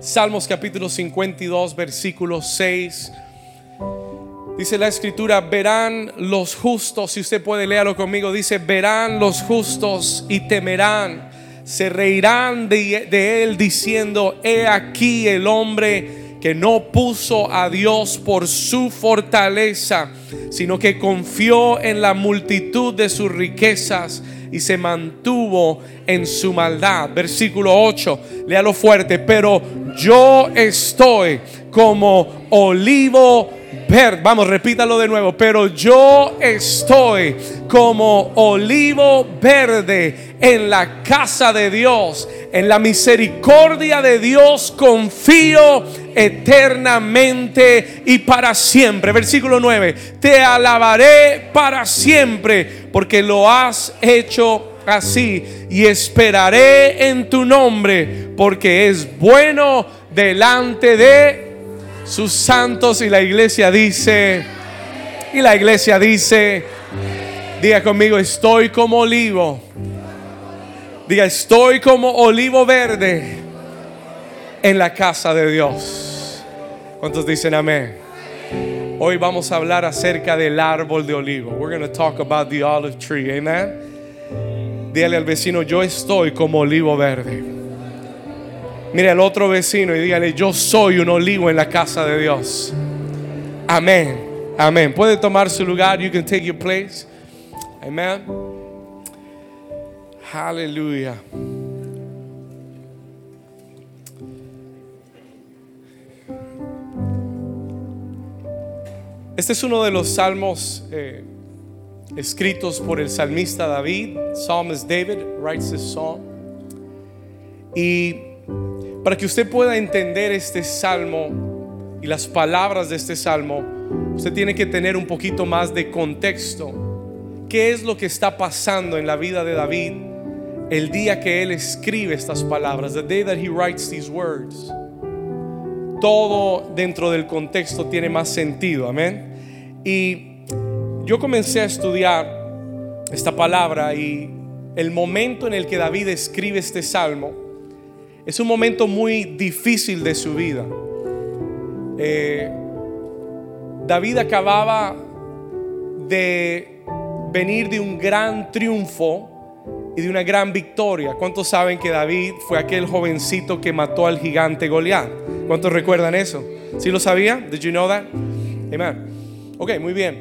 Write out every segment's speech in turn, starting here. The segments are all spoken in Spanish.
Salmos capítulo 52, versículo 6. Dice la escritura, verán los justos, si usted puede leerlo conmigo, dice, verán los justos y temerán, se reirán de, de él diciendo, he aquí el hombre que no puso a Dios por su fortaleza, sino que confió en la multitud de sus riquezas y se mantuvo en su maldad. Versículo 8, léalo fuerte, pero yo estoy como olivo verde. Vamos, repítalo de nuevo, pero yo estoy como olivo verde en la casa de Dios. En la misericordia de Dios confío eternamente y para siempre. Versículo 9, te alabaré para siempre porque lo has hecho así y esperaré en tu nombre porque es bueno delante de sus santos. Y la iglesia dice y la iglesia dice diga conmigo estoy como olivo. Diga estoy como olivo verde en la casa de Dios ¿cuántos dicen amén? Hoy vamos a hablar acerca del árbol de olivo. We're going to talk about the olive tree. Amen. Dígale al vecino, yo estoy como olivo verde. Mire al otro vecino y dígale, yo soy un olivo en la casa de Dios. Amén. Amén. Puede tomar su lugar. You can take your place. Amen. Aleluya. Este es uno de los salmos eh, escritos por el salmista David. Psalmist David writes this psalm. Y para que usted pueda entender este salmo y las palabras de este salmo, usted tiene que tener un poquito más de contexto. ¿Qué es lo que está pasando en la vida de David el día que él escribe estas palabras? The day that he writes these words todo dentro del contexto tiene más sentido, amén. Y yo comencé a estudiar esta palabra y el momento en el que David escribe este salmo es un momento muy difícil de su vida. Eh, David acababa de venir de un gran triunfo y de una gran victoria. ¿Cuántos saben que David fue aquel jovencito que mató al gigante Goliat? ¿Cuántos recuerdan eso? ¿Sí lo sabía? Did you know that? Amen. Ok, muy bien.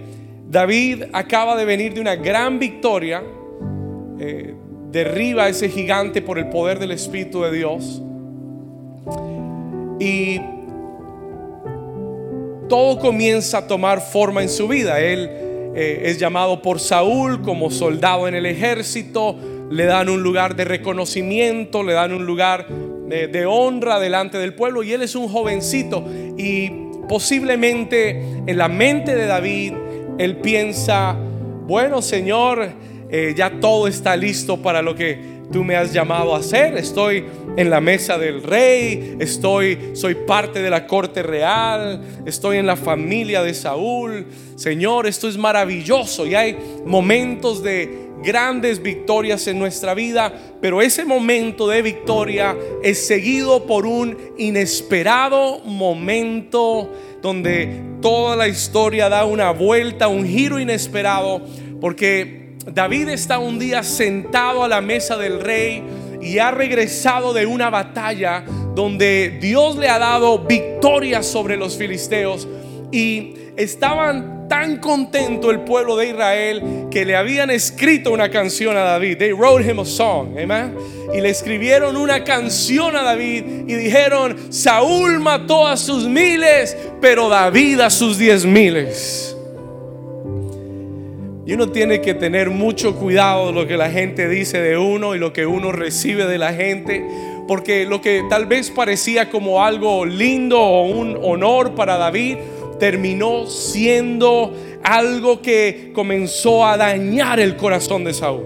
David acaba de venir de una gran victoria. Eh, derriba a ese gigante por el poder del Espíritu de Dios. Y todo comienza a tomar forma en su vida. Él eh, es llamado por Saúl como soldado en el ejército le dan un lugar de reconocimiento, le dan un lugar de, honra delante del pueblo y él es un jovencito y posiblemente en la mente de David él piensa, bueno Señor, eh, ya todo está listo para lo que tú me has llamado a hacer. Estoy en la mesa del rey, estoy, soy parte de la corte real, estoy en la familia de Saúl. Señor, esto es maravilloso y hay momentos de grandes victorias en nuestra vida, pero ese momento de victoria es seguido por un inesperado momento donde toda la historia da una vuelta, un giro inesperado, porque David está un día sentado a la mesa del rey y ha regresado de una batalla donde Dios le ha dado victoria sobre los filisteos y estaban tan contento el pueblo de Israel que le habían escrito una canción a David. They wrote him a song, amen. Y le escribieron una canción a David y dijeron, Saúl mató a sus miles, pero David a sus diez miles. Y uno tiene que tener mucho cuidado de lo que la gente dice de uno y lo que uno recibe de la gente. Porque lo que tal vez parecía como algo lindo o un honor para David, terminó siendo algo que comenzó a dañar el corazón de Saúl.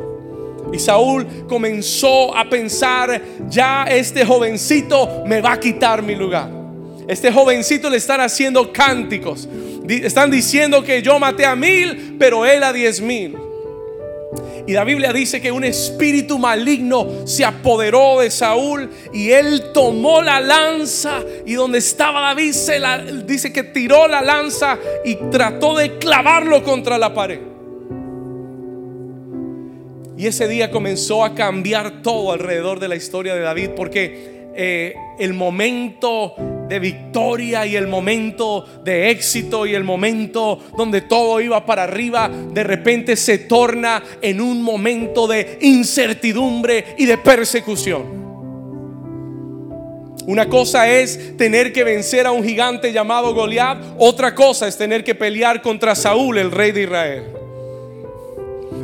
Y Saúl comenzó a pensar, ya este jovencito me va a quitar mi lugar. Este jovencito le están haciendo cánticos. Están diciendo que yo maté a mil, pero él a diez mil. Y la Biblia dice que un espíritu maligno se apoderó de Saúl y él tomó la lanza y donde estaba David se dice que tiró la lanza y trató de clavarlo contra la pared. Y ese día comenzó a cambiar todo alrededor de la historia de David porque eh, el momento de victoria y el momento de éxito y el momento donde todo iba para arriba, de repente se torna en un momento de incertidumbre y de persecución. Una cosa es tener que vencer a un gigante llamado Goliat, otra cosa es tener que pelear contra Saúl, el rey de Israel.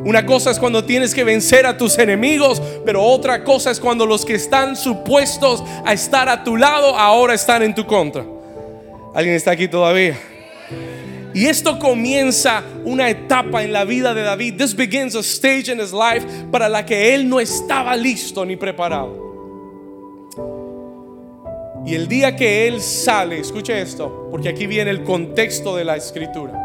Una cosa es cuando tienes que vencer a tus enemigos, pero otra cosa es cuando los que están supuestos a estar a tu lado ahora están en tu contra. ¿Alguien está aquí todavía? Y esto comienza una etapa en la vida de David. This begins a stage in his life para la que él no estaba listo ni preparado. Y el día que él sale, escuche esto, porque aquí viene el contexto de la escritura.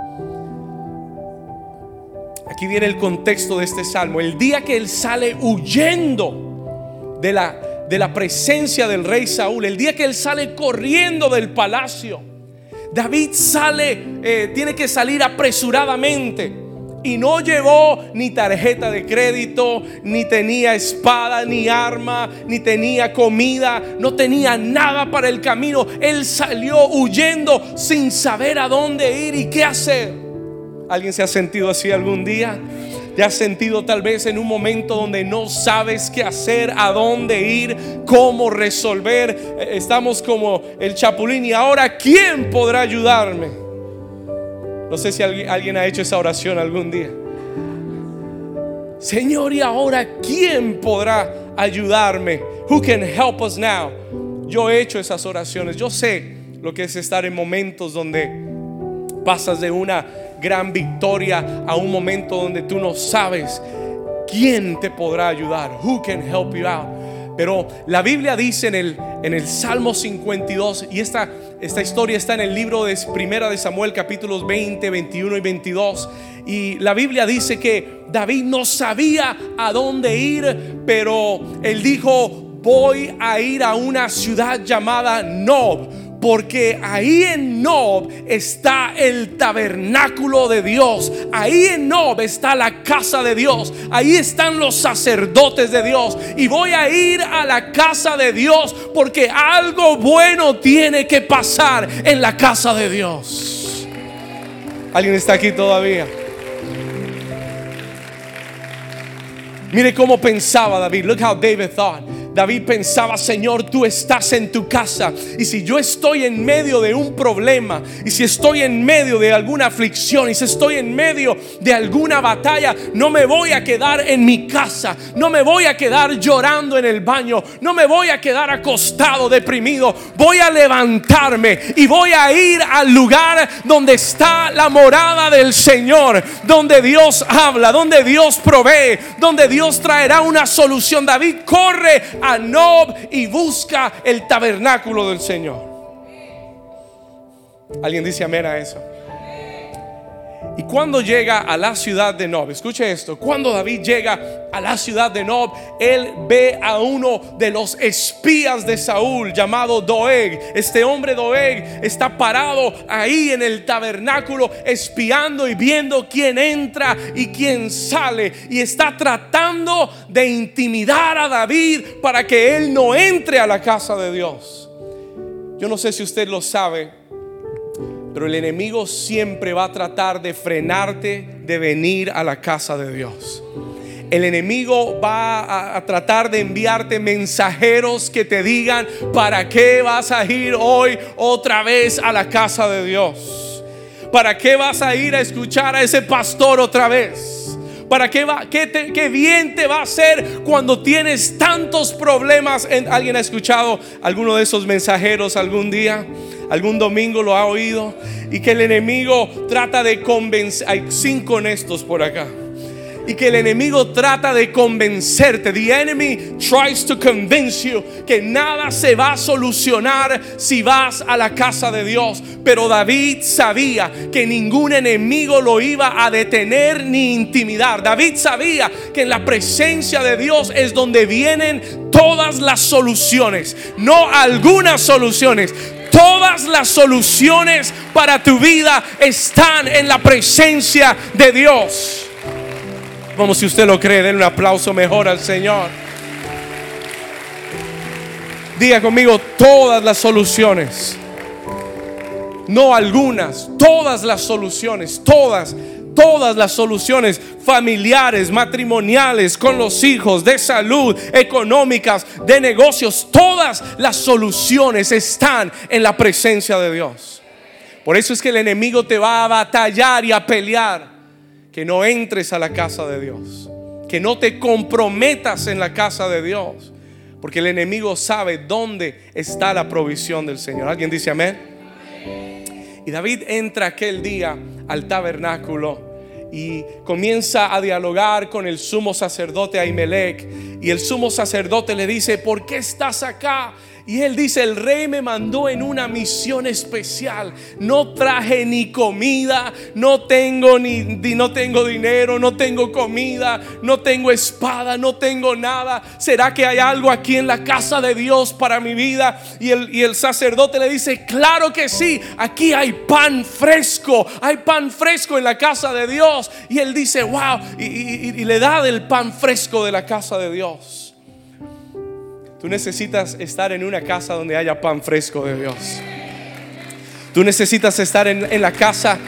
Aquí viene el contexto de este salmo. El día que él sale huyendo de la, de la presencia del rey Saúl, el día que él sale corriendo del palacio, David sale, eh, tiene que salir apresuradamente. Y no llevó ni tarjeta de crédito, ni tenía espada, ni arma, ni tenía comida, no tenía nada para el camino. Él salió huyendo sin saber a dónde ir y qué hacer. ¿Alguien se ha sentido así algún día? ¿Te has sentido tal vez en un momento donde no sabes qué hacer, a dónde ir, cómo resolver? Eh, estamos como el chapulín y ahora ¿quién podrá ayudarme? No sé si alguien ha hecho esa oración algún día. Señor, y ahora ¿quién podrá ayudarme? Who can help us now? Yo he hecho esas oraciones. Yo sé lo que es estar en momentos donde pasas de una gran victoria a un momento donde tú no sabes quién te podrá ayudar. Who can help you out? Pero la Biblia dice en el, en el Salmo 52, y esta, esta historia está en el libro de Primera de Samuel, capítulos 20, 21 y 22. Y la Biblia dice que David no sabía a dónde ir, pero él dijo, voy a ir a una ciudad llamada Nob porque ahí en Nob está el tabernáculo de Dios. Ahí en Nob está la casa de Dios. Ahí están los sacerdotes de Dios. Y voy a ir a la casa de Dios porque algo bueno tiene que pasar en la casa de Dios. ¿Alguien está aquí todavía? Mire cómo pensaba David. Look how David thought. David pensaba, Señor, tú estás en tu casa. Y si yo estoy en medio de un problema, y si estoy en medio de alguna aflicción, y si estoy en medio de alguna batalla, no me voy a quedar en mi casa, no me voy a quedar llorando en el baño, no me voy a quedar acostado, deprimido. Voy a levantarme y voy a ir al lugar donde está la morada del Señor, donde Dios habla, donde Dios provee, donde Dios traerá una solución. David corre a Nob y busca el tabernáculo del Señor. ¿Alguien dice amén a eso? Y cuando llega a la ciudad de Nob, escuche esto, cuando David llega a la ciudad de Nob, él ve a uno de los espías de Saúl llamado Doeg. Este hombre Doeg está parado ahí en el tabernáculo espiando y viendo quién entra y quién sale. Y está tratando de intimidar a David para que él no entre a la casa de Dios. Yo no sé si usted lo sabe, pero el enemigo siempre va a tratar de frenarte de venir a la casa de Dios. El enemigo va a, tratar de enviarte mensajeros que te digan, ¿para qué vas a ir hoy otra vez a la casa de Dios? ¿Para qué vas a ir a escuchar a ese pastor otra vez? ¿Para qué, va, qué, bien te va a hacer cuando tienes tantos problemas? ¿Alguien ha escuchado alguno de esos mensajeros algún día? Algún domingo lo ha oído, y que el enemigo trata de convencer, hay cinco honestos por acá, y que el enemigo trata de convencerte. The enemy tries to convince you que nada se va a solucionar si vas a la casa de Dios. Pero David sabía que ningún enemigo lo iba a detener ni intimidar. David sabía que en la presencia de Dios es donde vienen todas las soluciones, no algunas soluciones. Todas las soluciones para tu vida están en la presencia de Dios. Como si usted lo cree, den un aplauso mejor al Señor. Diga conmigo todas las soluciones. No algunas, todas las soluciones, todas, todas las soluciones familiares, matrimoniales, con los hijos, de salud, económicas, de negocios, todas las soluciones están en la presencia de Dios. Por eso es que el enemigo te va a batallar y a pelear que no entres a la casa de Dios, que no te comprometas en la casa de Dios, porque el enemigo sabe dónde está la provisión del Señor. ¿Alguien dice amén? Y David entra aquel día al tabernáculo y comienza a dialogar con el sumo sacerdote Ahimelech. Y el sumo sacerdote le dice, ¿por qué estás acá? Y él dice, el rey me mandó en una misión especial. No traje ni comida, no tengo ni, no tengo dinero, no tengo comida, no tengo espada, no tengo nada. ¿Será que hay algo aquí en la casa de Dios para mi vida? Y el, y el sacerdote le dice, claro que sí, aquí hay pan fresco, hay pan fresco en la casa de Dios. Y él dice, wow, y, y le da del pan fresco de la casa de Dios. Tú necesitas estar en una casa donde haya pan fresco de Dios. Tú necesitas estar en, la casa.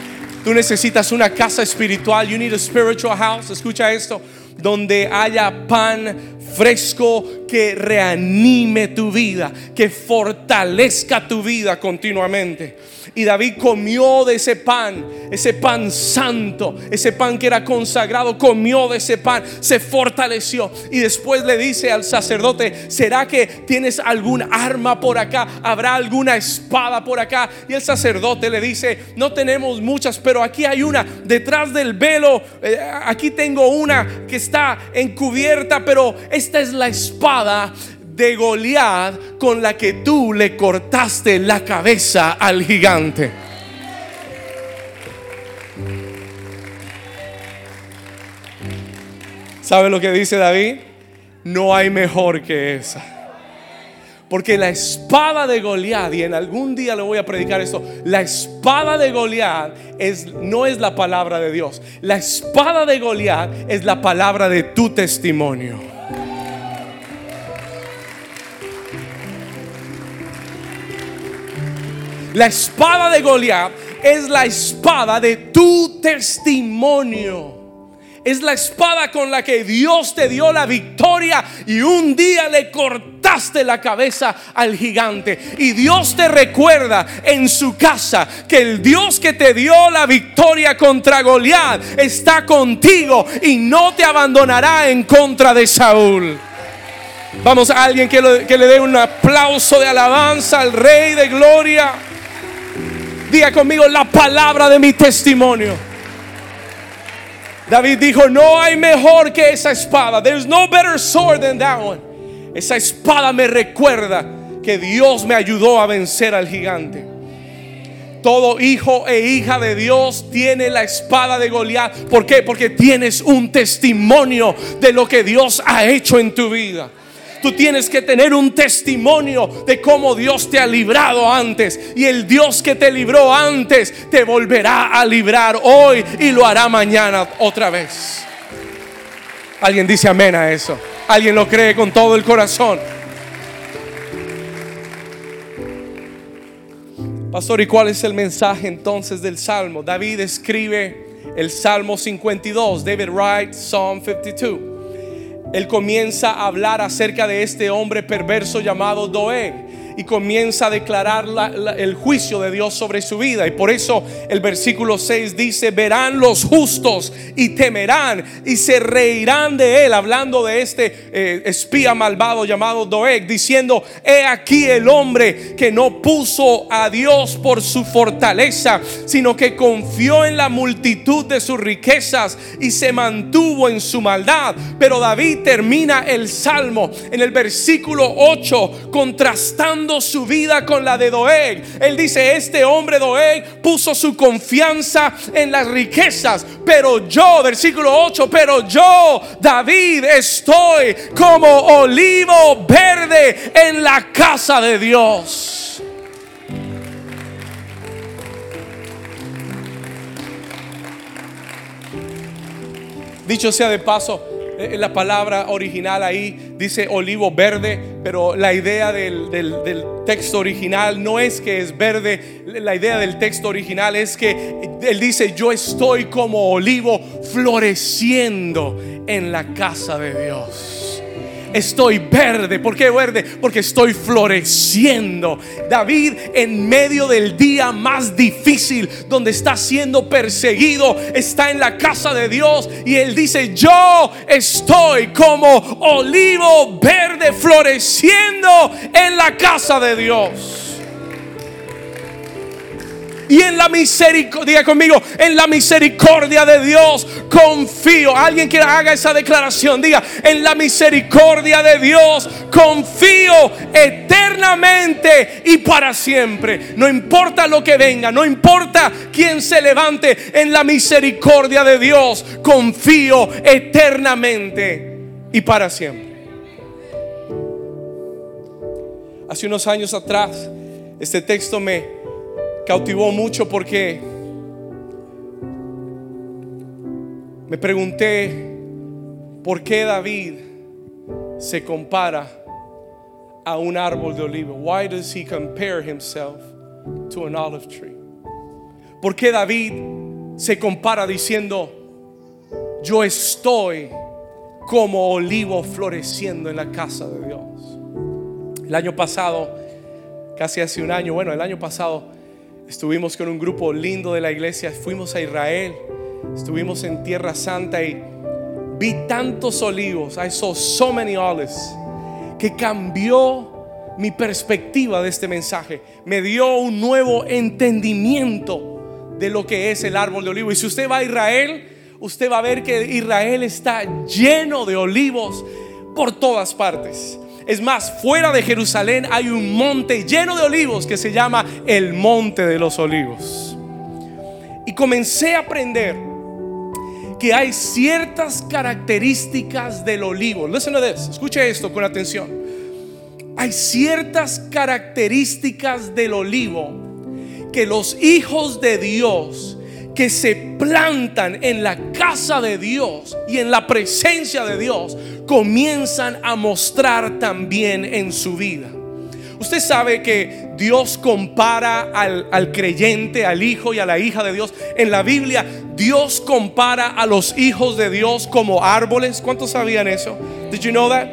Tú necesitas una casa espiritual. You need a spiritual house. Escucha esto. Donde haya pan fresco que reanime tu vida, que fortalezca tu vida continuamente. Y David comió de ese pan, ese pan santo, ese pan que era consagrado, comió de ese pan, se fortaleció. Y después le dice al sacerdote, ¿será que tienes algún arma por acá? ¿Habrá alguna espada por acá? Y el sacerdote le dice, no tenemos muchas, pero aquí hay una detrás del velo. Eh, aquí tengo una que está encubierta, pero esta es la espada de Goliat con la que tú le cortaste la cabeza al gigante. ¿Sabe lo que dice David? No hay mejor que esa. Porque la espada de Goliat, y en algún día le voy a predicar esto, la espada de Goliat es, no es la palabra de Dios. La espada de Goliat es la palabra de tu testimonio. La espada de Goliat es la espada de tu testimonio. Es la espada con la que Dios te dio la victoria y un día le cortaste la cabeza al gigante. Y Dios te recuerda en su casa que el Dios que te dio la victoria contra Goliat está contigo y no te abandonará en contra de Saúl. Vamos a alguien que, que le dé un aplauso de alabanza al Rey de Gloria. Diga conmigo la palabra de mi testimonio. David dijo, no hay mejor que esa espada. There's no better sword than that one. Esa espada me recuerda que Dios me ayudó a vencer al gigante. Todo hijo e hija de Dios tiene la espada de Goliat. ¿Por qué? Porque tienes un testimonio de lo que Dios ha hecho en tu vida. Tú tienes que tener un testimonio de cómo Dios te ha librado antes. Y el Dios que te libró antes te volverá a librar hoy y lo hará mañana otra vez. Alguien dice amén a eso. Alguien lo cree con todo el corazón. Pastor, ¿y cuál es el mensaje entonces del Salmo? David escribe el Salmo 52. David writes Psalm 52 él comienza a hablar acerca de este hombre perverso llamado Doeg. Y comienza a declarar el juicio de Dios sobre su vida. Y por eso el versículo 6 dice, verán los justos y temerán y se reirán de él, hablando de este eh, espía malvado llamado Doeg, diciendo, he aquí el hombre que no puso a Dios por su fortaleza, sino que confió en la multitud de sus riquezas y se mantuvo en su maldad. Pero David termina el salmo en el versículo 8 contrastando su vida con la de Doeg. Él dice, este hombre Doeg puso su confianza en las riquezas, pero yo, versículo 8, pero yo, David, estoy como olivo verde en la casa de Dios. Dicho sea de paso, eh, la palabra original ahí dice olivo verde, pero la idea del, del, texto original no es que es verde, la idea del texto original es que él dice, yo estoy como olivo floreciendo en la casa de Dios estoy verde. ¿Por qué verde? Porque estoy floreciendo. David en medio del día más difícil, donde está siendo perseguido, está en la casa de Dios y él dice, yo estoy como olivo verde floreciendo en la casa de Dios. Y en la misericordia, conmigo, en la misericordia de Dios confío. Alguien que haga esa declaración, diga, en la misericordia de Dios confío eternamente y para siempre. No importa lo que venga, no importa quién se levante, en la misericordia de Dios confío eternamente y para siempre. Hace unos años atrás, este texto me cautivó mucho porque me pregunté por qué David se compara a un árbol de olivo. Why does he compare himself to an olive tree? ¿Por qué David se compara diciendo, yo estoy como olivo floreciendo en la casa de Dios? El año pasado, casi hace un año, bueno, el año pasado, Estuvimos con un grupo lindo de la iglesia, fuimos a Israel, estuvimos en Tierra Santa y vi tantos olivos, I saw so many olives, que cambió mi perspectiva de este mensaje, me dio un nuevo entendimiento de lo que es el árbol de olivo. Y si usted va a Israel, usted va a ver que Israel está lleno de olivos por todas partes. Es más, fuera de Jerusalén hay un monte lleno de olivos que se llama el Monte de los Olivos. Y comencé a aprender que hay ciertas características del olivo. Listen to this. Escuche esto con atención. Hay ciertas características del olivo que los hijos de Dios que se plantan en la casa de Dios y en la presencia de Dios comienzan a mostrar también en su vida. Usted sabe que Dios compara al, creyente, al hijo y a la hija de Dios. En la Biblia, Dios compara a los hijos de Dios como árboles. ¿Cuántos sabían eso? Did you know that?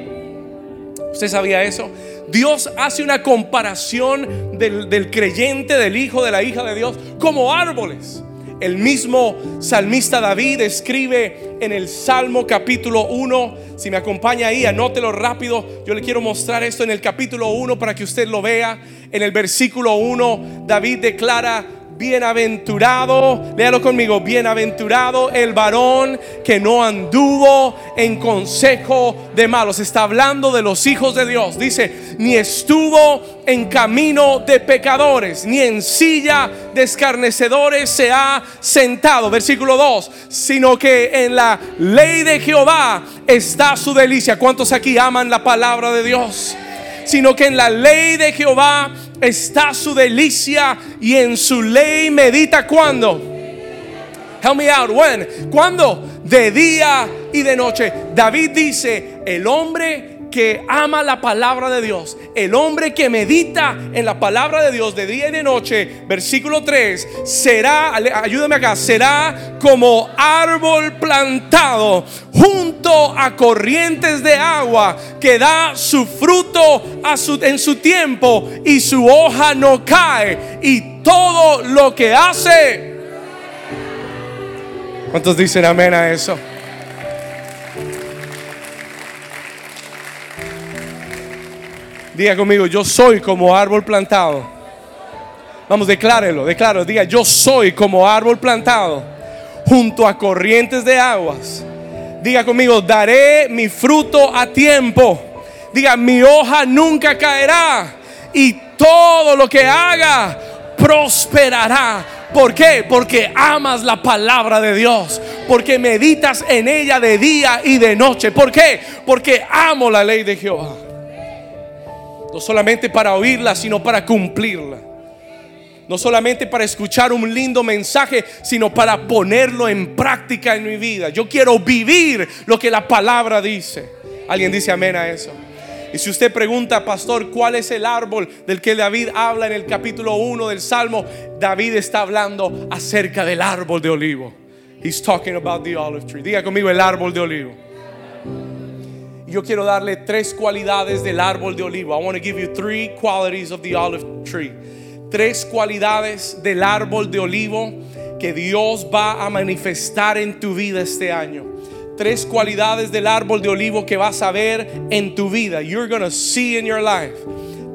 ¿Usted sabía eso? Dios hace una comparación del, del creyente, del hijo, de la hija de Dios como árboles. El mismo salmista David escribe en el Salmo capítulo 1. Si me acompaña ahí, anótelo rápido. Yo le quiero mostrar esto en el capítulo 1 para que usted lo vea. En el versículo 1, David declara bienaventurado, léalo conmigo, bienaventurado el varón que no anduvo en consejo de malos. Está hablando de los hijos de Dios. Dice, ni estuvo en camino de pecadores, ni en silla de escarnecedores se ha sentado. Versículo 2, sino que en la ley de Jehová está su delicia. ¿Cuántos aquí aman la palabra de Dios? Sino que en la ley de Jehová está su delicia y en su ley medita cuando. Help me out. When? ¿Cuándo? De día y de noche. David dice, el hombre que ama la palabra de Dios, el hombre que medita en la palabra de Dios de día y de noche, versículo 3, será, ayúdame acá, será como árbol plantado junto a corrientes de agua que da su fruto su, en su tiempo y su hoja no cae y todo lo que hace. ¿Cuántos dicen amén a eso? Diga conmigo, yo soy como árbol plantado. Vamos, declárelo, declárelo. Diga, yo soy como árbol plantado junto a corrientes de aguas. Diga conmigo, daré mi fruto a tiempo. Diga, mi hoja nunca caerá y todo lo que haga prosperará. ¿Por qué? Porque amas la palabra de Dios. Porque meditas en ella de día y de noche. ¿Por qué? Porque amo la ley de Jehová. No solamente para oírla, sino para cumplirla. No solamente para escuchar un lindo mensaje, sino para ponerlo en práctica en mi vida. Yo quiero vivir lo que la palabra dice. ¿Alguien dice amén a eso? Y si usted pregunta, pastor, ¿cuál es el árbol del que David habla en el capítulo 1 del Salmo? David está hablando acerca del árbol de olivo. He's talking about the olive tree. Diga conmigo el árbol de olivo yo quiero darle tres cualidades del árbol de olivo. I want to give you three qualities of the olive tree. Tres cualidades del árbol de olivo que Dios va a manifestar en tu vida este año. Tres cualidades del árbol de olivo que vas a ver en tu vida. You're going to see in your life.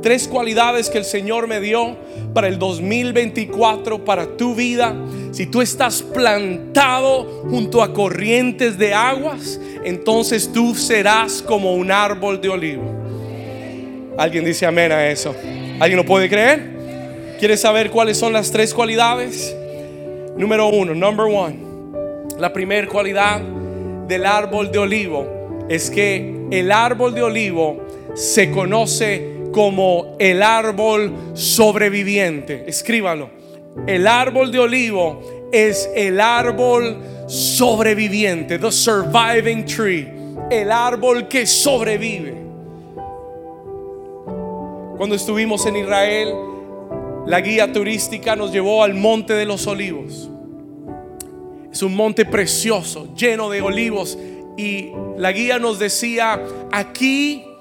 Tres cualidades que el Señor me dio para el 2024, para tu vida. Si tú estás plantado junto a corrientes de aguas, entonces tú serás como un árbol de olivo. ¿Alguien dice amén a eso? ¿Alguien lo puede creer? ¿Quieres saber cuáles son las tres cualidades? Número uno, number one. La primera cualidad del árbol de olivo es que el árbol de olivo se conoce como el árbol sobreviviente. Escríbalo. El árbol de olivo es el árbol sobreviviente, the surviving tree, el árbol que sobrevive. Cuando estuvimos en Israel, la guía turística nos llevó al Monte de los Olivos. Es un monte precioso, lleno de olivos. Y la guía nos decía, aquí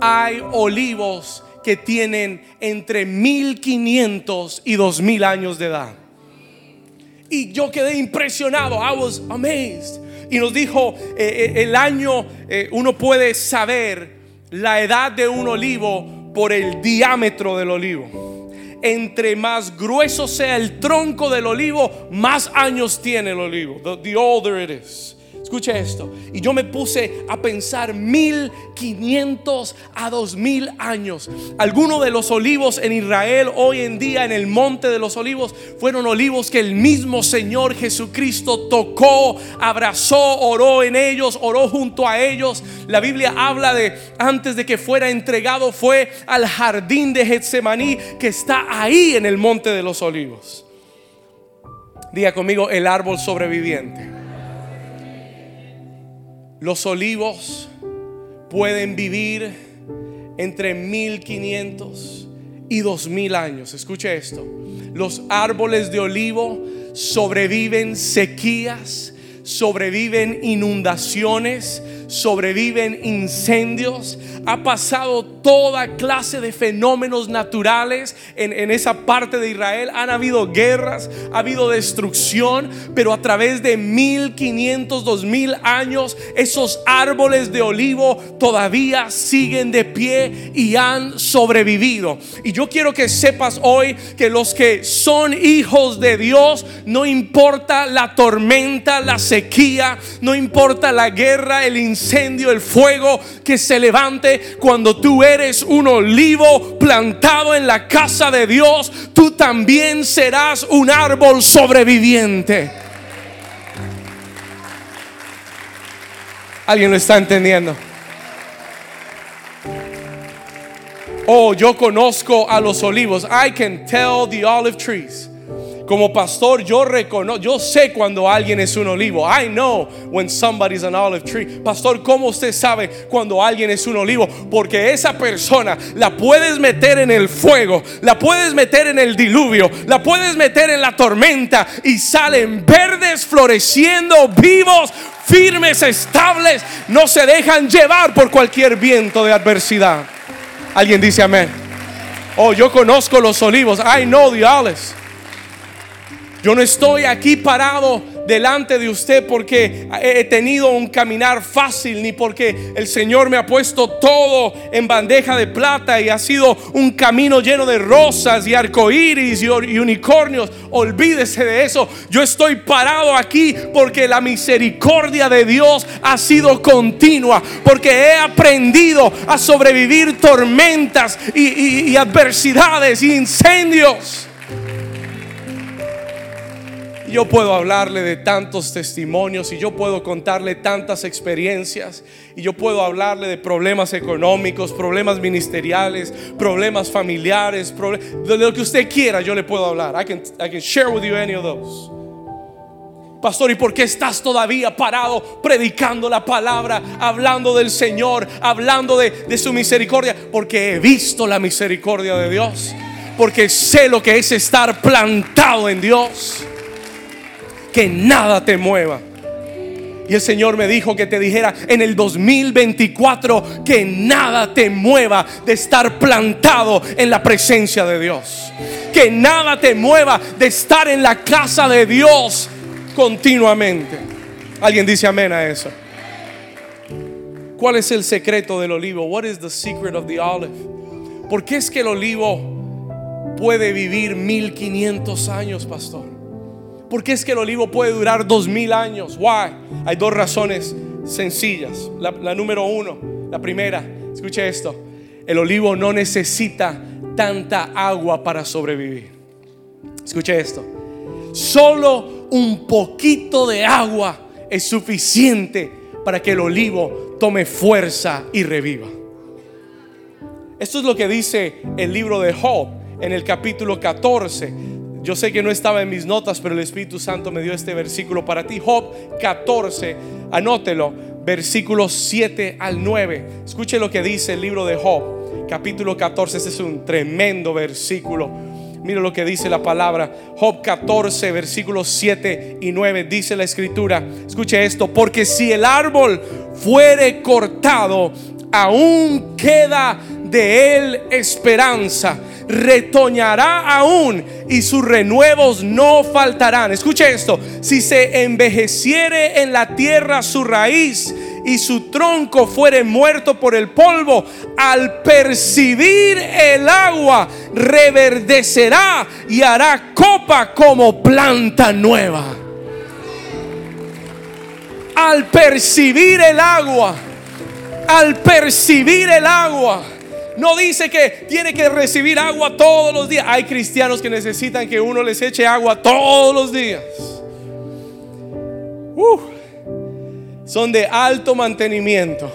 hay olivos que tienen entre 1500 y 2000 años de edad. Y yo quedé impresionado. I was amazed. Y nos dijo, eh, eh, el año, eh, uno puede saber la edad de un olivo por el diámetro del olivo. Entre más grueso sea el tronco del olivo, más años tiene el olivo. the older it is. Escuche esto. Y yo me puse a pensar 1500 a 2000 años. Algunos de los olivos en Israel hoy en día en el monte de los olivos fueron olivos que el mismo Señor Jesucristo tocó, abrazó, oró en ellos, oró junto a ellos. La Biblia habla de antes de que fuera entregado fue al jardín de Getsemaní que está ahí en el monte de los olivos. Diga conmigo el árbol sobreviviente. Los olivos pueden vivir entre 1500 y 2000 años. Escuche esto. Los árboles de olivo sobreviven sequías, sobreviven inundaciones, sobreviven incendios, ha pasado toda clase de fenómenos naturales en, esa parte de Israel. Han habido guerras, ha habido destrucción, pero a través de 1500, 2000 años, esos árboles de olivo todavía siguen de pie y han sobrevivido. Y yo quiero que sepas hoy que los que son hijos de Dios, no importa la tormenta, la sequía, no importa la guerra, el incendio, el fuego que se levante cuando tú eres un olivo plantado en la casa de Dios, tú también serás un árbol sobreviviente. ¿Alguien lo está entendiendo? Oh, yo conozco a los olivos. I can tell the olive trees Como pastor, yo reconozco, yo sé cuando alguien es un olivo. I know when somebody's an olive tree. Pastor, ¿cómo usted sabe cuando alguien es un olivo? Porque esa persona la puedes meter en el fuego, la puedes meter en el diluvio, la puedes meter en la tormenta y salen verdes, floreciendo, vivos, firmes, estables. No se dejan llevar por cualquier viento de adversidad. Alguien dice amén. Oh, yo conozco los olivos. I know the olives. Yo no estoy aquí parado delante de usted porque he tenido un caminar fácil, ni porque el Señor me ha puesto todo en bandeja de plata y ha sido un camino lleno de rosas y arcoíris y, unicornios. Olvídese de eso. Yo estoy parado aquí porque la misericordia de Dios ha sido continua, porque he aprendido a sobrevivir tormentas y, y adversidades y incendios yo puedo hablarle de tantos testimonios y yo puedo contarle tantas experiencias y yo puedo hablarle de problemas económicos, problemas ministeriales, problemas familiares, de lo que usted quiera, yo le puedo hablar. I can, share with you any of those. Pastor, ¿y por qué estás todavía parado predicando la palabra, hablando del Señor, hablando de, de su misericordia? Porque he visto la misericordia de Dios. Porque sé lo que es estar plantado en Dios que nada te mueva. Y el Señor me dijo que te dijera en el 2024 que nada te mueva de estar plantado en la presencia de Dios. Que nada te mueva de estar en la casa de Dios continuamente. Alguien dice amén a eso. ¿Cuál es el secreto del olivo? What is the secret of the olive? ¿Por qué es que el olivo puede vivir 1500 años, pastor? ¿Por qué es que el olivo puede durar dos mil años? Why? Hay dos razones sencillas. La, número uno, la primera, escuche esto. El olivo no necesita tanta agua para sobrevivir. Escuche esto. Solo un poquito de agua es suficiente para que el olivo tome fuerza y reviva. Esto es lo que dice el libro de Job en el capítulo 14 yo sé que no estaba en mis notas, pero el Espíritu Santo me dio este versículo para ti. Job 14, anótelo, versículos 7 al 9. Escuche lo que dice el libro de Job, capítulo 14. Este es un tremendo versículo. Mire lo que dice la palabra. Job 14, versículos 7 y 9. Dice la escritura. Escuche esto. Porque si el árbol fuere cortado, aún queda de él esperanza retoñará aún y sus renuevos no faltarán. Escuche esto, si se envejeciere en la tierra su raíz y su tronco fuere muerto por el polvo, al percibir el agua reverdecerá y hará copa como planta nueva. Al percibir el agua, al percibir el agua, no dice que tiene que recibir agua todos los días. Hay cristianos que necesitan que uno les eche agua todos los días. son de alto mantenimiento.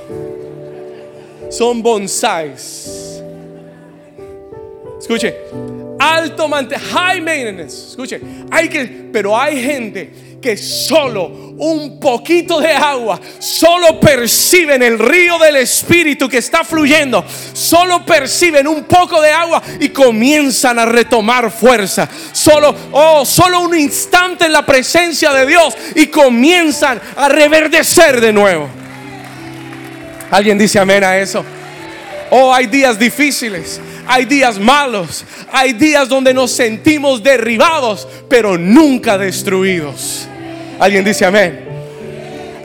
Son bonsais. Escuche, alto mantenimiento, high maintenance. Escuche, hay que, pero hay gente que solo un poquito de agua, solo perciben el río del Espíritu que está fluyendo, solo perciben un poco de agua y comienzan a retomar fuerza. Solo, oh, solo un instante en la presencia de Dios y comienzan a reverdecer de nuevo. ¿Alguien dice amén a eso? Oh, hay días difíciles, hay días malos, hay días donde nos sentimos derribados, pero nunca destruidos. Alguien dice amén.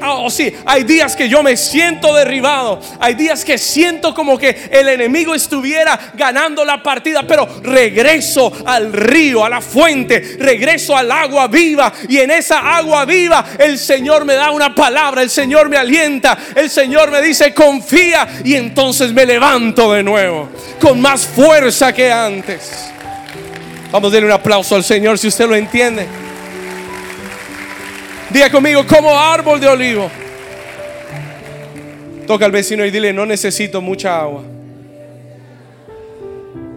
Oh, sí, hay días que yo me siento derribado. Hay días que siento como que el enemigo estuviera ganando la partida, pero regreso al río, a la fuente, regreso al agua viva. Y en esa agua viva el Señor me da una palabra, el Señor me alienta, el Señor me dice confía. Y entonces me levanto de nuevo con más fuerza que antes. Vamos a darle un aplauso al Señor si usted lo entiende. Diga conmigo, como árbol de olivo. Toca al vecino y dile, no necesito mucha agua.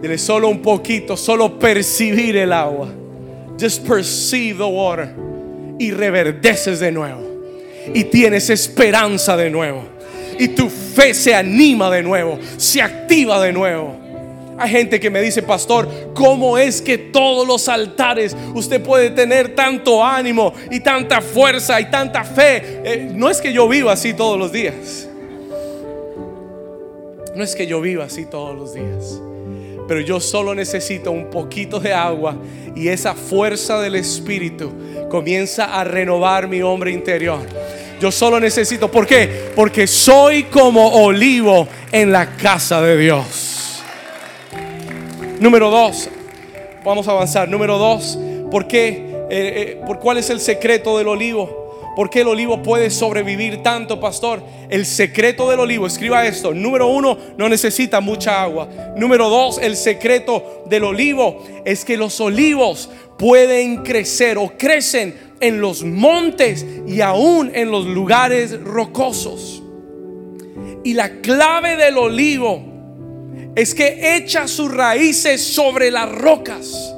Dile, solo un poquito, solo percibir el agua. just perceive the water y reverdeces de nuevo. Y tienes esperanza de nuevo. Y tu fe se anima de nuevo, se activa de nuevo. Hay gente que me dice, pastor, ¿cómo es que todos los altares usted puede tener tanto ánimo y tanta fuerza y tanta fe? Eh, no es que yo viva así todos los días. No es que yo viva así todos los días. Pero yo solo necesito un poquito de agua y esa fuerza del Espíritu comienza a renovar mi hombre interior. Yo solo necesito, ¿por qué? Porque soy como olivo en la casa de Dios. Número dos, vamos a avanzar. Número dos, ¿por qué? Eh, eh, ¿Por cuál es el secreto del olivo? ¿Por qué el olivo puede sobrevivir tanto, pastor? El secreto del olivo, escriba esto. Número uno, no necesita mucha agua. Número dos, el secreto del olivo es que los olivos pueden crecer o crecen en los montes y aún en los lugares rocosos. Y la clave del olivo es que echa sus raíces sobre las rocas.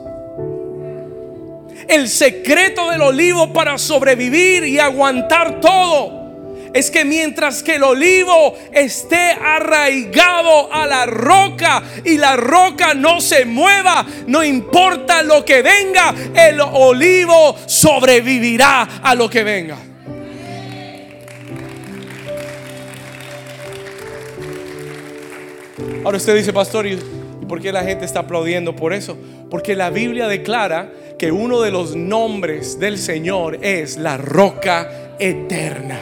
El secreto del olivo para sobrevivir y aguantar todo es que mientras que el olivo esté arraigado a la roca y la roca no se mueva, no importa lo que venga, el olivo sobrevivirá a lo que venga. Ahora usted dice, pastor, ¿y por qué la gente está aplaudiendo por eso? Porque la Biblia declara que uno de los nombres del Señor es la roca eterna.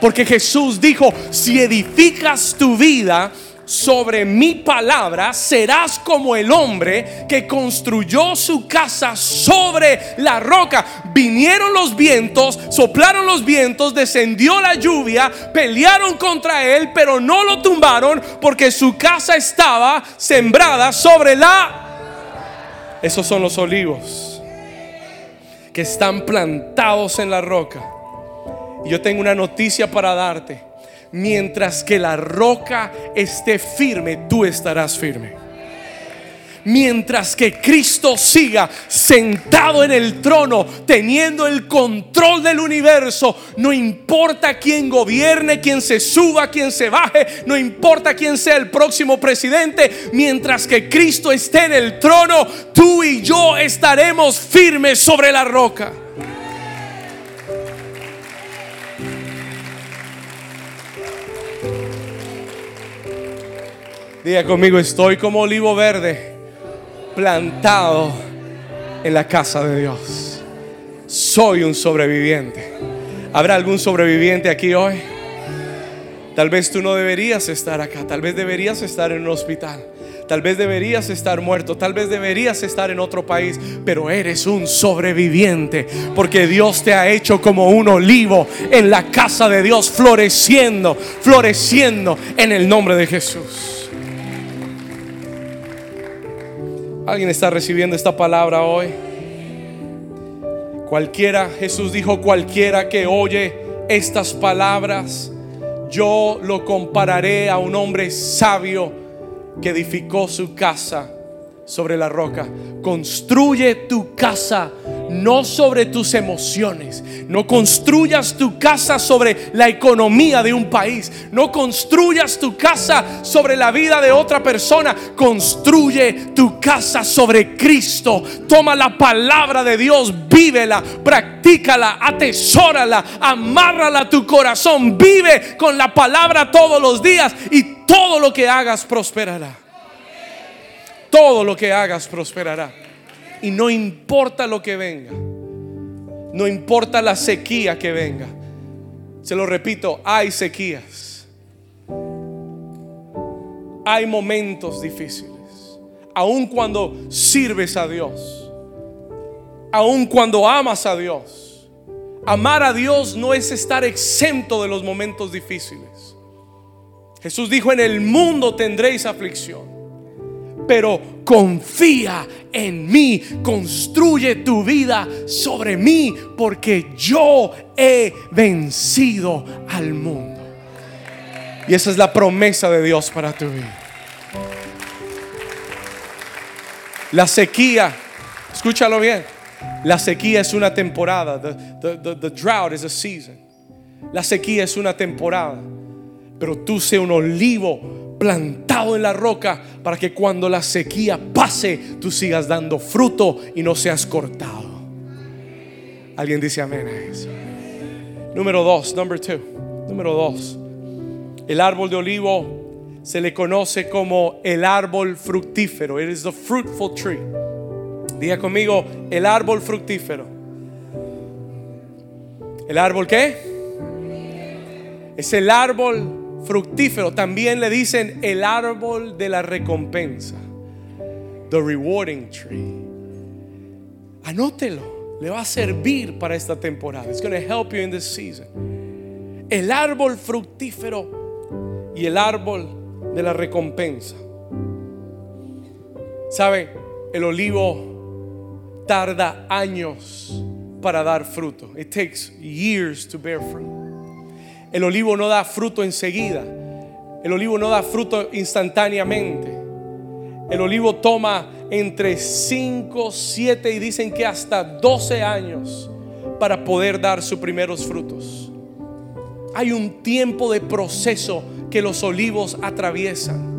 Porque Jesús dijo, si edificas tu vida sobre mi palabra, serás como el hombre que construyó su casa sobre la roca. Vinieron los vientos, soplaron los vientos, descendió la lluvia, pelearon contra él, pero no lo tumbaron porque su casa estaba sembrada sobre la... Esos son los olivos que están plantados en la roca. Y yo tengo una noticia para darte mientras que la roca esté firme, tú estarás firme. Mientras que Cristo siga sentado en el trono, teniendo el control del universo, no importa quién gobierne, quién se suba, quién se baje, no importa quién sea el próximo presidente, mientras que Cristo esté en el trono, tú y yo estaremos firmes sobre la roca. Diga conmigo, estoy como olivo verde plantado en la casa de Dios. Soy un sobreviviente. ¿Habrá algún sobreviviente aquí hoy? Tal vez tú no deberías estar acá, tal vez deberías estar en un hospital. Tal vez deberías estar muerto, tal vez deberías estar en otro país, pero eres un sobreviviente porque Dios te ha hecho como un olivo en la casa de Dios, floreciendo, floreciendo en el nombre de Jesús. ¿Alguien está recibiendo esta palabra hoy? Cualquiera, Jesús dijo, cualquiera que oye estas palabras, yo lo compararé a un hombre sabio que edificó su casa sobre la roca. Construye tu casa no sobre tus emociones. No construyas tu casa sobre la economía de un país. No construyas tu casa sobre la vida de otra persona. Construye tu casa sobre Cristo. Toma la palabra de Dios, vívela, practícala, atesórala, amárrala a tu corazón. Vive con la palabra todos los días y todo lo que hagas prosperará todo lo que hagas prosperará. Y no importa lo que venga, no importa la sequía que venga. Se lo repito, hay sequías. Hay momentos difíciles. Aun cuando sirves a Dios. Aun cuando amas a Dios. Amar a Dios no es estar exento de los momentos difíciles. Jesús dijo, en el mundo tendréis aflicción pero confía en mí, construye tu vida sobre mí, porque yo he vencido al mundo. Y esa es la promesa de Dios para tu vida. La sequía, escúchalo bien, La sequía es una temporada. The, drought is a season. La sequía es una temporada. Pero tú sé un olivo plantado en la roca para que cuando la sequía pase tú sigas dando fruto y no seas cortado. Alguien dice amén a eso. Número dos, number two. Número dos. El árbol de olivo se le conoce como el árbol fructífero. It is the fruitful tree. Diga conmigo, el árbol fructífero. ¿El árbol qué? Es el árbol fructífero. También le dicen el árbol de la recompensa. The rewarding tree. Anótelo. Le va a servir para esta temporada. It's going to help you in this season. El árbol fructífero y el árbol de la recompensa. ¿Sabe? El olivo tarda años para dar fruto. It takes years to bear fruit. El olivo no da fruto enseguida. El olivo no da fruto instantáneamente. El olivo toma entre 5, 7 y dicen que hasta 12 años para poder dar sus primeros frutos. Hay un tiempo de proceso que los olivos atraviesan.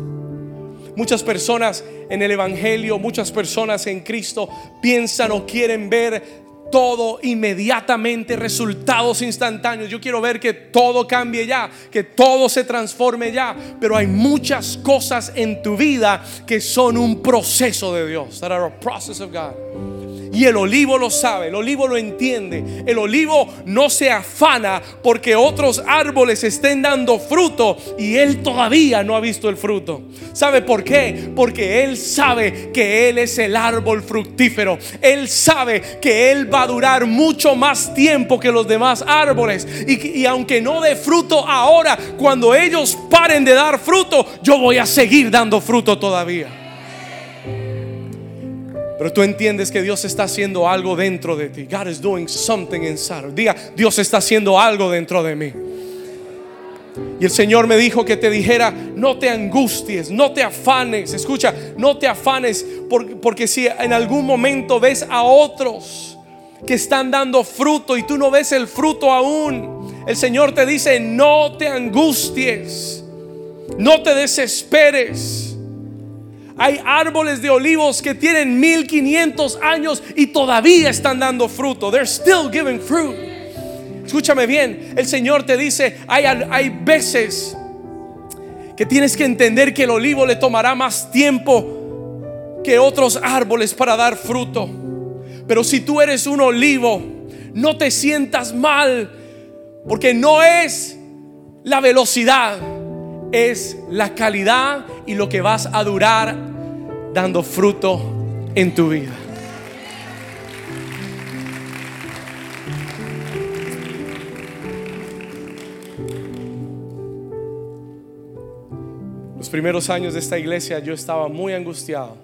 Muchas personas en el Evangelio, muchas personas en Cristo piensan o quieren ver todo inmediatamente, resultados instantáneos. Yo quiero ver que todo cambie ya, que todo se transforme ya. Pero hay muchas cosas en tu vida que son un proceso de Dios. That are a process of God. Y el olivo lo sabe, el olivo lo entiende. El olivo no se afana porque otros árboles estén dando fruto y él todavía no ha visto el fruto. ¿Sabe por qué? Porque él sabe que él es el árbol fructífero. Él sabe que él va a durar mucho más tiempo que los demás árboles. Y, y aunque no dé fruto ahora, cuando ellos paren de dar fruto, yo voy a seguir dando fruto todavía. Pero tú entiendes que Dios está haciendo algo dentro de ti. God is doing something inside. Diga, Dios está haciendo algo dentro de mí. Y el Señor me dijo que te dijera, no te angusties, no te afanes. Escucha, no te afanes porque si en algún momento ves a otros que están dando fruto y tú no ves el fruto aún, el Señor te dice, no te angusties, no te desesperes. Hay árboles de olivos que tienen 1500 años y todavía están dando fruto. They're still giving fruit. Escúchame bien, el Señor te dice, hay, hay veces que tienes que entender que el olivo le tomará más tiempo que otros árboles para dar fruto. Pero si tú eres un olivo, no te sientas mal, porque no es la velocidad, es la calidad y lo que vas a durar dando fruto en tu vida. Los primeros años de esta iglesia yo estaba muy angustiado.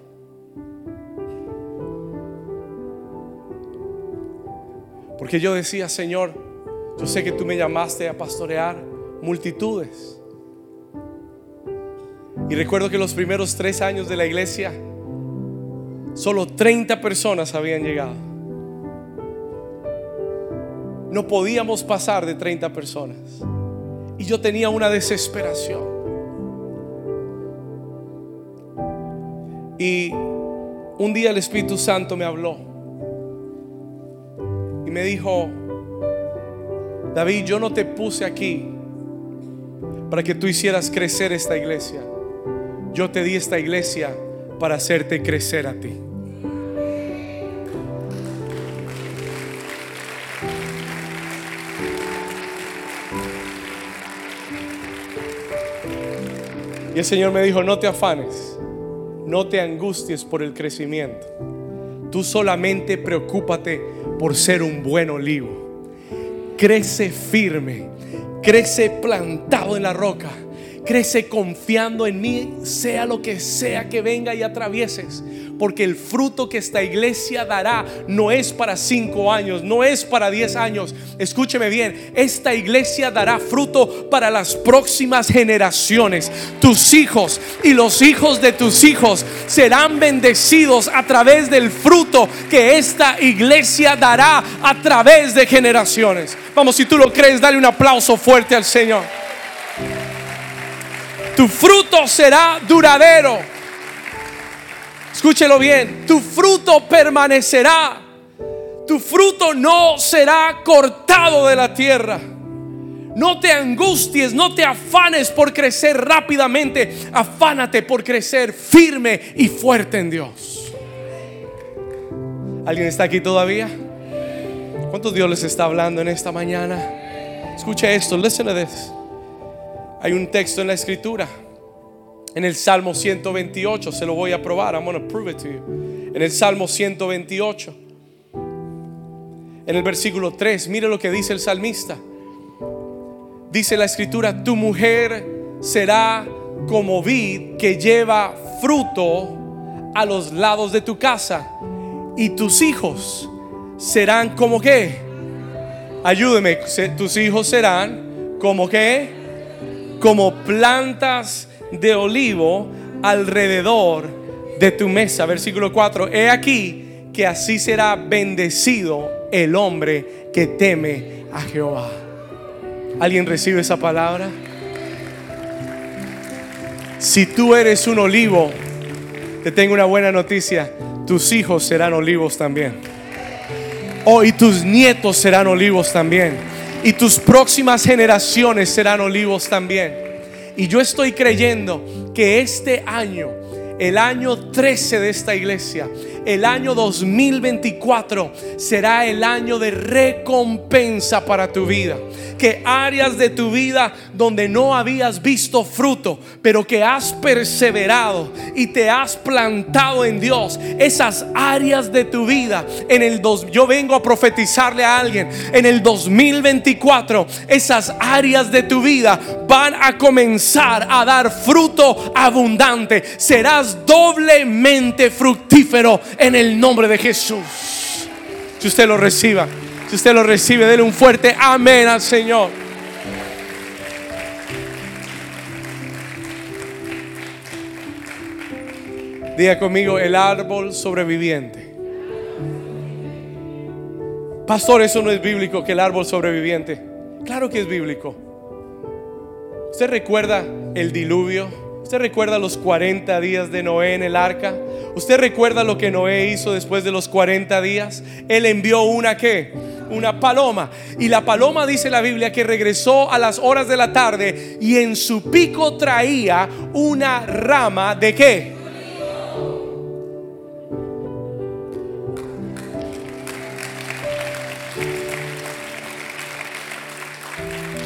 Porque yo decía, Señor, yo sé que tú me llamaste a pastorear multitudes. Y recuerdo que los primeros tres años de la iglesia, solo 30 personas habían llegado. No podíamos pasar de 30 personas. Y yo tenía una desesperación. Y un día el Espíritu Santo me habló y me dijo, David, yo no te puse aquí para que tú hicieras crecer esta iglesia. Yo te di esta iglesia para hacerte crecer a ti. Y el Señor me dijo, no te afanes, no te angusties por el crecimiento. Tú solamente preocúpate por ser un buen olivo. Crece firme, crece plantado en la roca Crece confiando en mí, sea lo que sea que venga y atravieses. Porque el fruto que esta iglesia dará no es para cinco años, no es para diez años. Escúcheme bien, esta iglesia dará fruto para las próximas generaciones. Tus hijos y los hijos de tus hijos serán bendecidos a través del fruto que esta iglesia dará a través de generaciones. Vamos, si tú lo crees, dale un aplauso fuerte al Señor. Tu fruto será duradero. Escúchelo bien, tu fruto permanecerá. Tu fruto no será cortado de la tierra. No te angusties, no te afanes por crecer rápidamente. Afánate por crecer firme y fuerte en Dios. ¿Alguien está aquí todavía? ¿Cuántos Dios les está hablando en esta mañana? Escucha esto, listen. Hay un texto en la escritura, en el Salmo 128, se lo voy a probar, I'm going to prove it to you. En el Salmo 128, en el versículo 3, mire lo que dice el salmista. Dice la escritura, tu mujer será como vid que lleva fruto a los lados de tu casa y tus hijos serán como que, ayúdeme, tus hijos serán como que, como plantas de olivo alrededor de tu mesa. Versículo 4. He aquí que así será bendecido el hombre que teme a Jehová. ¿Alguien recibe esa palabra? Si tú eres un olivo, te tengo una buena noticia. Tus hijos serán olivos también. Oh, y tus nietos serán olivos también y tus próximas generaciones serán olivos también. Y yo estoy creyendo que este año, el año 13 de esta iglesia, el año 2024 será el año de recompensa para tu vida que áreas de tu vida donde no habías visto fruto, pero que has perseverado y te has plantado en Dios, esas áreas de tu vida en el dos, yo vengo a profetizarle a alguien, en el 2024 esas áreas de tu vida van a comenzar a dar fruto abundante. Serás doblemente fructífero en el nombre de Jesús. Si usted lo reciba. Si usted lo recibe, dele un fuerte amén al Señor. Diga conmigo el árbol sobreviviente. Pastor, eso no es bíblico, que el árbol sobreviviente. Claro que es bíblico. ¿Usted recuerda el diluvio? ¿Usted recuerda los 40 días de Noé en el arca? ¿Usted recuerda lo que Noé hizo después de los 40 días? Él envió una que una paloma. Y la paloma dice la Biblia que regresó a las horas de la tarde y en su pico traía una rama de qué?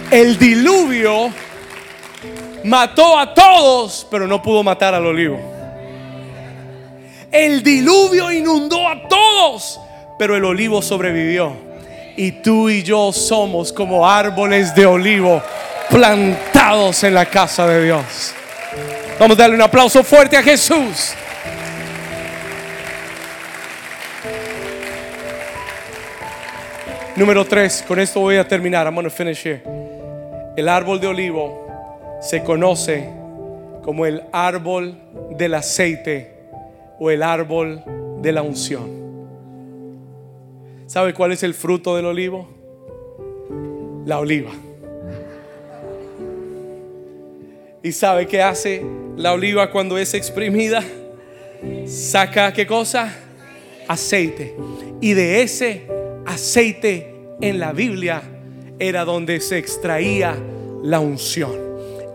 El diluvio mató a todos, pero no pudo matar al olivo. El diluvio inundó a todos, pero el olivo sobrevivió y tú y yo somos como árboles de olivo plantados en la casa de Dios. Vamos a darle un aplauso fuerte a Jesús. Número 3, con esto voy a terminar. I'm going finish here. El árbol de olivo se conoce como el árbol del aceite o el árbol de la unción. ¿Sabe cuál es el fruto del olivo? La oliva. ¿Y sabe qué hace la oliva cuando es exprimida? Saca qué cosa? Aceite. Y de ese aceite en la Biblia era donde se extraía la unción.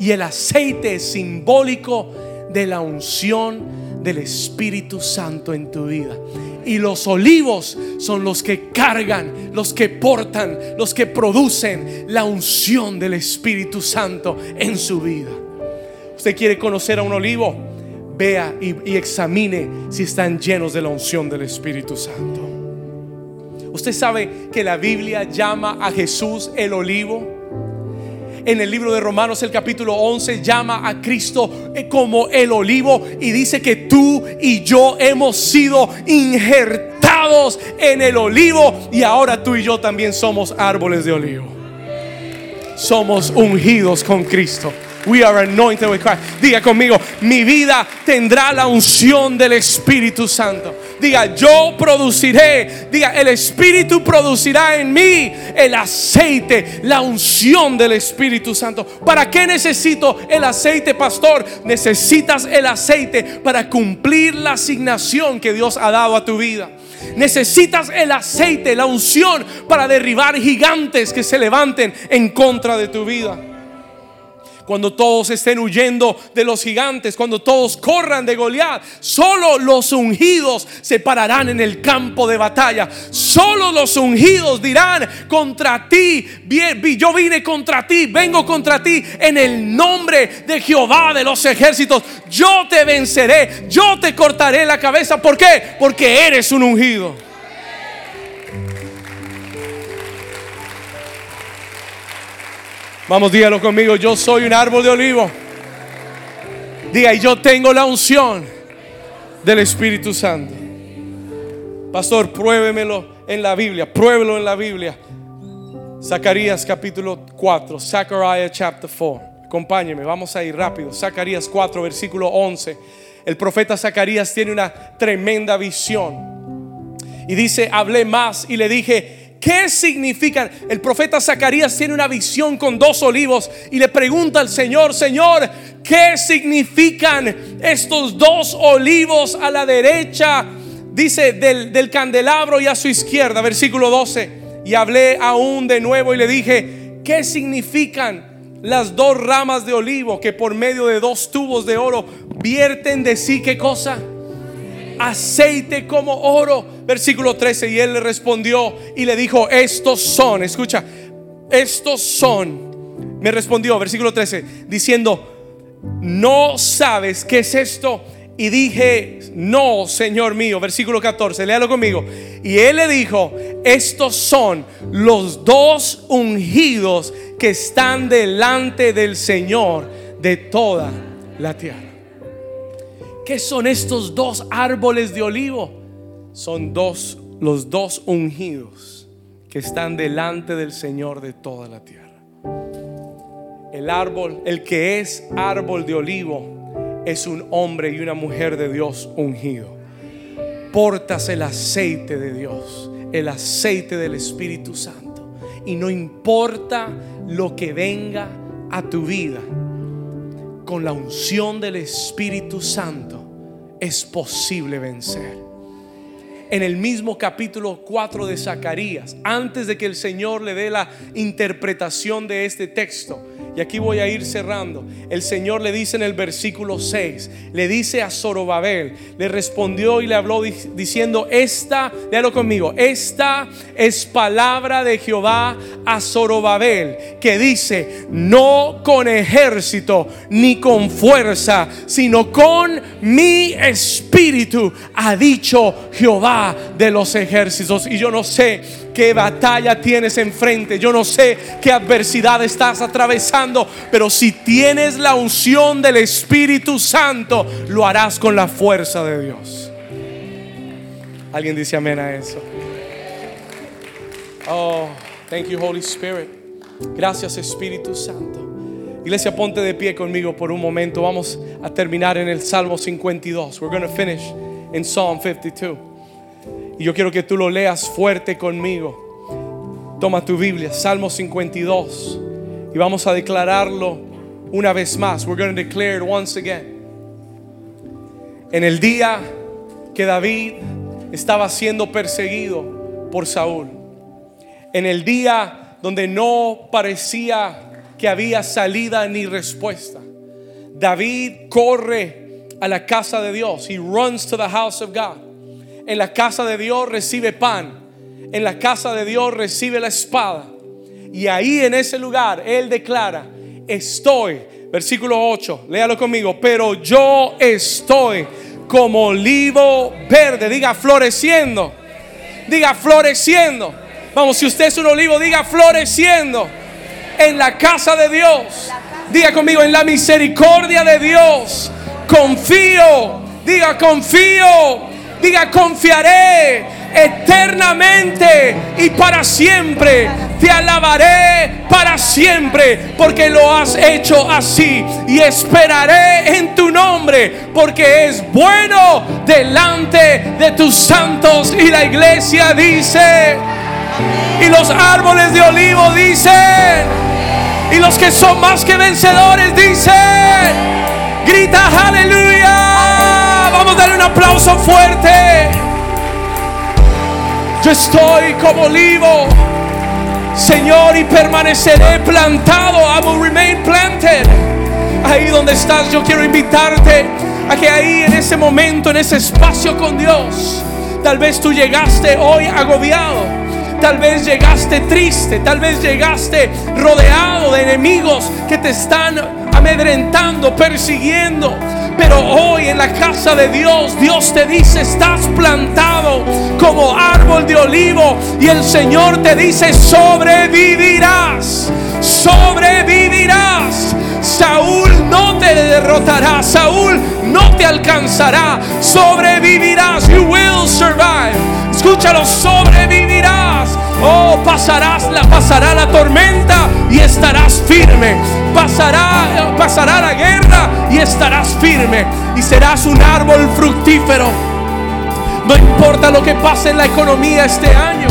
Y el aceite es simbólico de la unción del Espíritu Santo en tu vida. Y los olivos son los que cargan, los que portan, los que producen la unción del Espíritu Santo en su vida. Usted quiere conocer a un olivo, vea y, examine si están llenos de la unción del Espíritu Santo. Usted sabe que la Biblia llama a Jesús el olivo. En el libro de Romanos el capítulo 11 llama a Cristo eh, como el olivo y dice que tú y yo hemos sido injertados en el olivo y ahora tú y yo también somos árboles de olivo. Somos ungidos con Cristo. We are anointed with Christ. Diga conmigo, mi vida tendrá la unción del Espíritu Santo. Diga, yo produciré. Diga, el Espíritu producirá en mí el aceite, la unción del Espíritu Santo. ¿Para qué necesito el aceite, pastor? Necesitas el aceite para cumplir la asignación que Dios ha dado a tu vida. Necesitas el aceite, la unción para derribar gigantes que se levanten en contra de tu vida cuando todos estén huyendo de los gigantes, cuando todos corran de Goliat, solo los ungidos se pararán en el campo de batalla. Solo los ungidos dirán contra ti, yo vine contra ti, vengo contra ti en el nombre de Jehová de los ejércitos. Yo te venceré, yo te cortaré la cabeza. ¿Por qué? Porque eres un ungido. Vamos, dígalo conmigo, yo soy un árbol de olivo. Diga, y yo tengo la unción del Espíritu Santo. Pastor, pruébemelo en la Biblia, pruébelo en la Biblia. Zacarías capítulo 4, Zechariah chapter 4. Acompáñeme, vamos a ir rápido. Zacarías 4, versículo 11. El profeta Zacarías tiene una tremenda visión. Y dice, hablé más y le dije, ¿Qué significan? El profeta Zacarías tiene una visión con dos olivos y le pregunta al Señor, Señor, ¿qué significan estos dos olivos a la derecha? Dice del, del candelabro y a su izquierda, versículo 12. Y hablé aún de nuevo y le dije, ¿qué significan las dos ramas de olivo que por medio de dos tubos de oro vierten de sí qué cosa? Aceite como oro. Versículo 13, y él le respondió y le dijo, estos son, escucha, estos son, me respondió, versículo 13, diciendo, no sabes qué es esto. Y dije, no, Señor mío, versículo 14, léalo conmigo. Y él le dijo, estos son los dos ungidos que están delante del Señor de toda la tierra. ¿Qué son estos dos árboles de olivo? Son dos, los dos ungidos que están delante del Señor de toda la tierra. El árbol, el que es árbol de olivo, es un hombre y una mujer de Dios ungido. Portas el aceite de Dios, el aceite del Espíritu Santo. Y no importa lo que venga a tu vida con la unción del Espíritu Santo es posible vencer. En el mismo capítulo 4 de Zacarías, antes de que el Señor le dé la interpretación de este texto, y aquí voy a ir cerrando. El Señor le dice en el versículo 6, le dice a Zorobabel, le respondió y le habló diciendo, esta, léalo conmigo, esta es palabra de Jehová a Zorobabel, que dice, no con ejército ni con fuerza, sino con mi espíritu, ha dicho Jehová de los ejércitos. Y yo no sé qué batalla tienes enfrente. Yo no sé qué adversidad estás atravesando, pero si tienes la unción del Espíritu Santo, lo harás con la fuerza de Dios. ¿Alguien dice amén a eso? Oh, thank you Holy Spirit. Gracias Espíritu Santo. Iglesia, ponte de pie conmigo por un momento. Vamos a terminar en el Salmo 52. We're going to finish in Psalm 52. Y yo quiero que tú lo leas fuerte conmigo. Toma tu Biblia, Salmo 52. Y vamos a declararlo una vez más. We're going to declare it once again. En el día que David estaba siendo perseguido por Saúl. En el día donde no parecía que había salida ni respuesta. David corre a la casa de Dios. He runs to the house of God. En la casa de Dios recibe pan. En la casa de Dios recibe la espada. Y ahí en ese lugar Él declara, estoy, versículo 8, léalo conmigo, pero yo estoy como olivo verde, diga floreciendo, diga floreciendo. Vamos, si usted es un olivo, diga floreciendo. en la casa de Dios. Diga conmigo, en la misericordia de Dios. Confío. Diga, confío. Diga, confiaré eternamente y para siempre. Te alabaré para siempre porque lo has hecho así. Y esperaré en tu nombre porque es bueno delante de tus santos. Y la iglesia dice, y los árboles de olivo dicen, y los que son más que vencedores dicen, grita aleluya. Vamos darle un aplauso fuerte. Yo estoy como olivo, Señor, y permaneceré plantado. I will remain planted. Ahí donde estás, yo quiero invitarte a que ahí en ese momento, en ese espacio con Dios, tal vez tú llegaste hoy agobiado. Tal vez llegaste triste, tal vez llegaste rodeado de enemigos que te están amedrentando, persiguiendo. Pero hoy en la casa de Dios, Dios te dice, estás plantado como árbol de olivo. Y el Señor te dice, sobrevivirás, sobrevivirás. Saúl no te derrotará, Saúl no te alcanzará, sobrevivirás. You will survive. Escúchalo, sobrevivirás. Oh, pasarás la pasará la tormenta y estarás firme. Pasará pasará la guerra y estarás firme y serás un árbol fructífero. No importa lo que pase en la economía este año.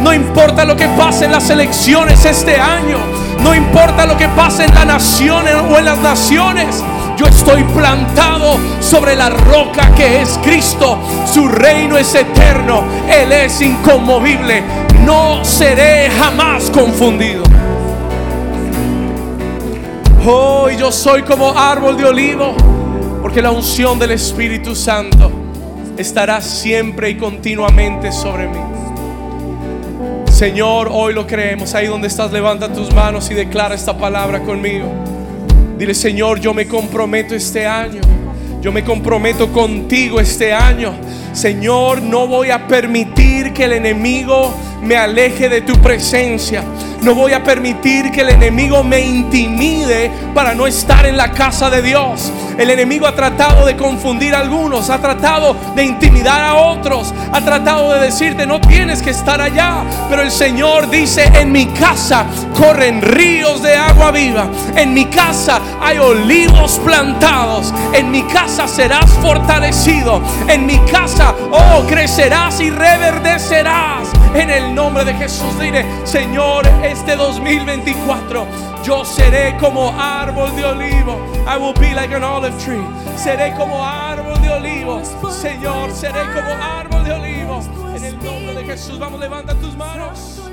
No importa lo que pase en las elecciones este año. No importa lo que pase en la nación o en las naciones. Yo estoy plantado sobre la roca que es Cristo. Su reino es eterno. Él es inconmovible. No seré jamás confundido. Hoy yo soy como árbol de olivo. Porque la unción del Espíritu Santo estará siempre y continuamente sobre mí. Señor, hoy lo creemos. Ahí donde estás, levanta tus manos y declara esta palabra conmigo. Dile, Señor, yo me comprometo este año. Yo me comprometo contigo este año. Señor, no voy a permitir que el enemigo me aleje de tu presencia. No voy a permitir que el enemigo me intimide para no estar en la casa de Dios. El enemigo ha tratado de confundir a algunos, ha tratado de intimidar a otros, ha tratado de decirte no tienes que estar allá. Pero el Señor dice, en mi casa corren ríos de agua viva. En mi casa hay olivos plantados. En mi casa serás fortalecido. En mi casa, oh, crecerás y reverdecerás. En el nombre de Jesús diré, Señor, este 2024 yo seré como árbol de olivo. I will be like an olive tree. Seré como árbol de olivo. Señor, seré como árbol de olivo. En el nombre de Jesús, vamos, levanta tus manos.